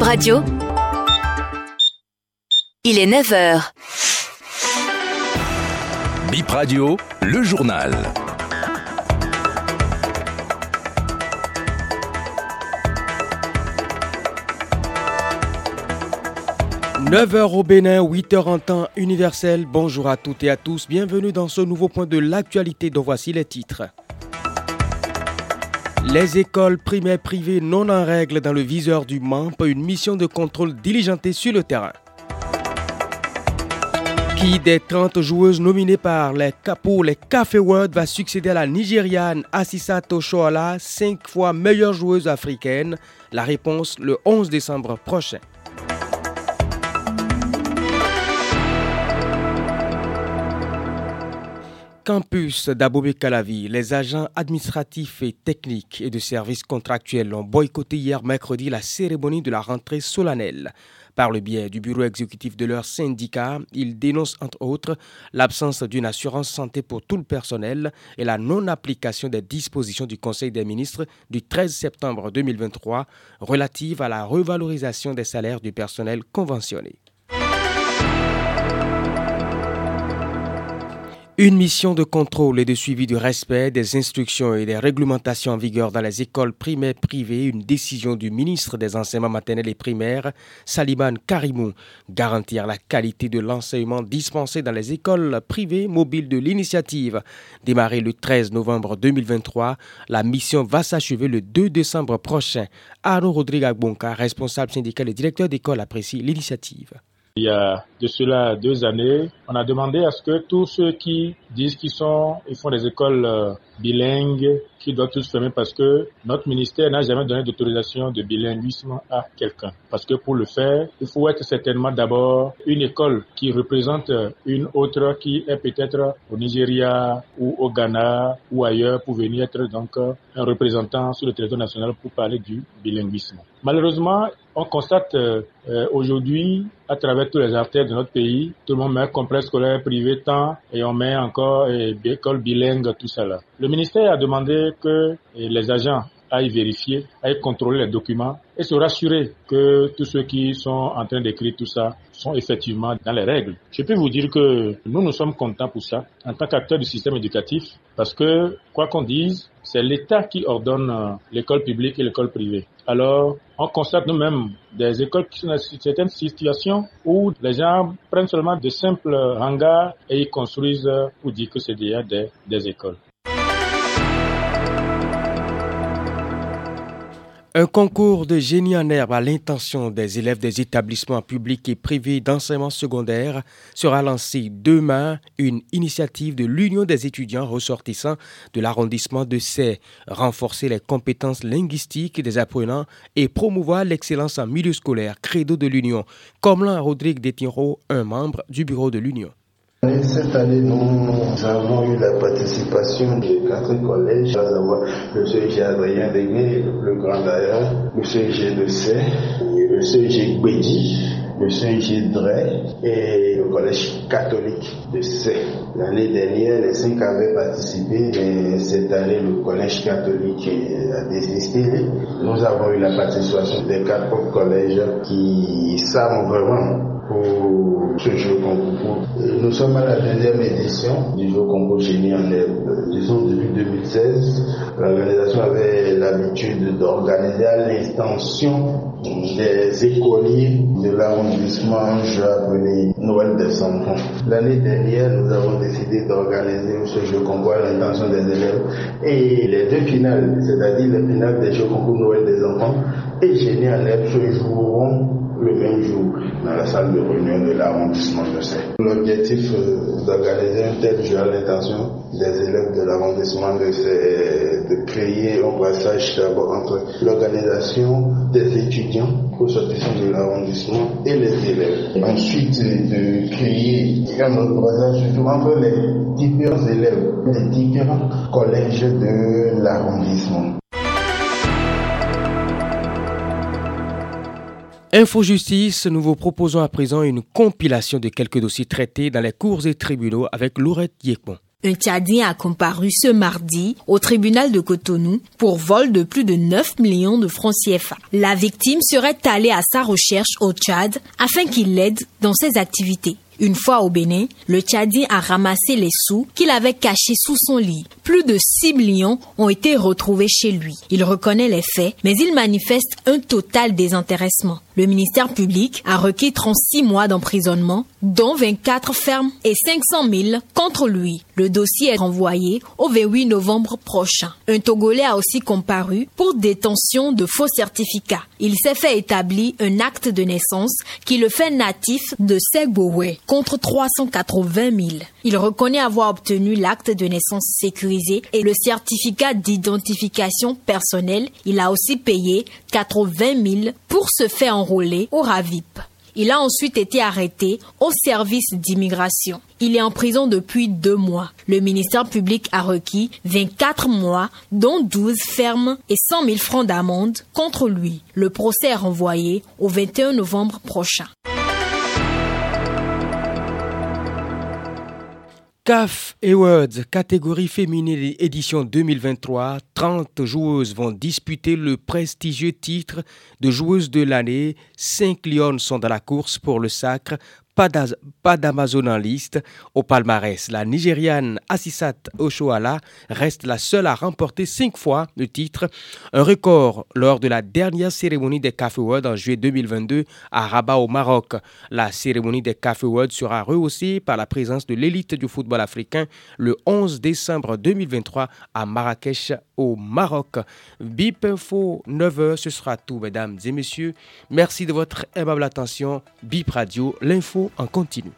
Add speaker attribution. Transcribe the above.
Speaker 1: Bib Radio. Il est 9h.
Speaker 2: Bip Radio, le journal.
Speaker 3: « 9h au Bénin, 8h en temps universel. Bonjour à toutes et à tous. Bienvenue dans ce nouveau point de l'actualité dont voici les titres. Les écoles primaires privées non en règle dans le viseur du MAMP, une mission de contrôle diligentée sur le terrain. Qui des 30 joueuses nominées par les pour les Café World va succéder à la Nigériane Assisa Toshoala, 5 fois meilleure joueuse africaine? La réponse le 11 décembre prochain. Campus d'Abobé Calavi, les agents administratifs et techniques et de services contractuels ont boycotté hier mercredi la cérémonie de la rentrée solennelle. Par le biais du bureau exécutif de leur syndicat, ils dénoncent entre autres l'absence d'une assurance santé pour tout le personnel et la non-application des dispositions du Conseil des ministres du 13 septembre 2023 relatives à la revalorisation des salaires du personnel conventionné. Une mission de contrôle et de suivi du respect des instructions et des réglementations en vigueur dans les écoles primaires privées, une décision du ministre des enseignements maternels et primaires, Saliman Karimou, garantir la qualité de l'enseignement dispensé dans les écoles privées mobiles de l'initiative. Démarrée le 13 novembre 2023, la mission va s'achever le 2 décembre prochain. Arnaud Rodrigue Bonka, responsable syndical et directeur d'école, apprécie l'initiative.
Speaker 4: Il y a de cela deux années, on a demandé à ce que tous ceux qui disent qu'ils sont, ils font des écoles bilingues, qui doivent tous fermer parce que notre ministère n'a jamais donné d'autorisation de bilinguisme à quelqu'un. Parce que pour le faire, il faut être certainement d'abord une école qui représente une autre qui est peut-être au Nigeria ou au Ghana ou ailleurs pour venir être donc un représentant sur le territoire national pour parler du bilinguisme. Malheureusement, on constate euh, aujourd'hui, à travers tous les artères de notre pays, tout le monde met complexe scolaire privé tant et on met encore euh, école bilingue, tout ça là. Ministère a demandé que euh, les agents aillent vérifier, aillent contrôler les documents et se rassurer que tous ceux qui sont en train d'écrire tout ça sont effectivement dans les règles. Je peux vous dire que nous, nous sommes contents pour ça en tant qu'acteurs du système éducatif parce que, quoi qu'on dise, c'est l'État qui ordonne euh, l'école publique et l'école privée. Alors, on constate nous-mêmes des écoles qui sont dans certaines situations où les gens prennent seulement de simples hangars et ils construisent pour dire que c'est déjà des écoles.
Speaker 3: Un concours de génie en herbe à l'intention des élèves des établissements publics et privés d'enseignement secondaire sera lancé demain, une initiative de l'Union des étudiants ressortissants de l'arrondissement de Say, renforcer les compétences linguistiques des apprenants et promouvoir l'excellence en milieu scolaire, credo de l'Union, comme l'a Rodrigue Détiro, un membre du bureau de l'Union.
Speaker 5: Cette année, nous avons eu la participation de quatre collèges, à savoir le CEG Adrien Degué, le Grand d'ailleurs, le CEG de Say, le CEG Gbedi, le CEG Dray et le collège catholique de Say. L'année dernière, les cinq avaient participé, mais cette année, le collège catholique a désisté. Nous avons eu la participation des quatre collèges qui savent vraiment pour ce jeu concours. Nous sommes à la deuxième édition du jeu concours génie en herbe. Disons depuis 2016, l'organisation avait l'habitude d'organiser à l'extension des écoliers de l'arrondissement un Noël des enfants. L'année dernière, nous avons décidé d'organiser ce jeu concours à l'intention des élèves et les deux finales, c'est-à-dire les finales des jeux concours Noël des enfants et génie en herbe se joueront le même jour dans la salle de réunion de l'arrondissement de Seine. L'objectif euh, d'organiser un tel jeu à l'intention des élèves de l'arrondissement de Seine est de créer un passage d'abord entre l'organisation des étudiants au sortissant de l'arrondissement et les élèves. Ensuite, de créer un autre passage entre les différents élèves des différents collèges de l'arrondissement.
Speaker 3: Info Justice, nous vous proposons à présent une compilation de quelques dossiers traités dans les cours et tribunaux avec Laurette Yekpon.
Speaker 1: Un Tchadien a comparu ce mardi au tribunal de Cotonou pour vol de plus de 9 millions de francs CFA. La victime serait allée à sa recherche au Tchad afin qu'il l'aide dans ses activités. Une fois au Bénin, le Tchadien a ramassé les sous qu'il avait cachés sous son lit. Plus de 6 millions ont été retrouvés chez lui. Il reconnaît les faits, mais il manifeste un total désintéressement. Le ministère public a requis 36 mois d'emprisonnement, dont 24 fermes et 500 000 contre lui. Le dossier est renvoyé au 28 novembre prochain. Un Togolais a aussi comparu pour détention de faux certificats. Il s'est fait établir un acte de naissance qui le fait natif de Segbowe contre 380 000. Il reconnaît avoir obtenu l'acte de naissance sécurisé et le certificat d'identification personnelle. Il a aussi payé 80 000 pour se faire enrôler au RAVIP. Il a ensuite été arrêté au service d'immigration. Il est en prison depuis deux mois. Le ministère public a requis 24 mois, dont 12 fermes et 100 000 francs d'amende contre lui. Le procès est renvoyé au 21 novembre prochain.
Speaker 3: CAF Awards, catégorie féminine édition 2023, 30 joueuses vont disputer le prestigieux titre de joueuse de l'année. 5 lions sont dans la course pour le sacre pas d'Amazon en liste au palmarès. La Nigériane Assisat Oshoala reste la seule à remporter cinq fois le titre, un record lors de la dernière cérémonie des Café World en juillet 2022 à Rabat au Maroc. La cérémonie des Café World sera rehaussée par la présence de l'élite du football africain le 11 décembre 2023 à Marrakech au Maroc. BIP Info 9h, ce sera tout mesdames et messieurs. Merci de votre aimable attention. BIP Radio, l'info en continu.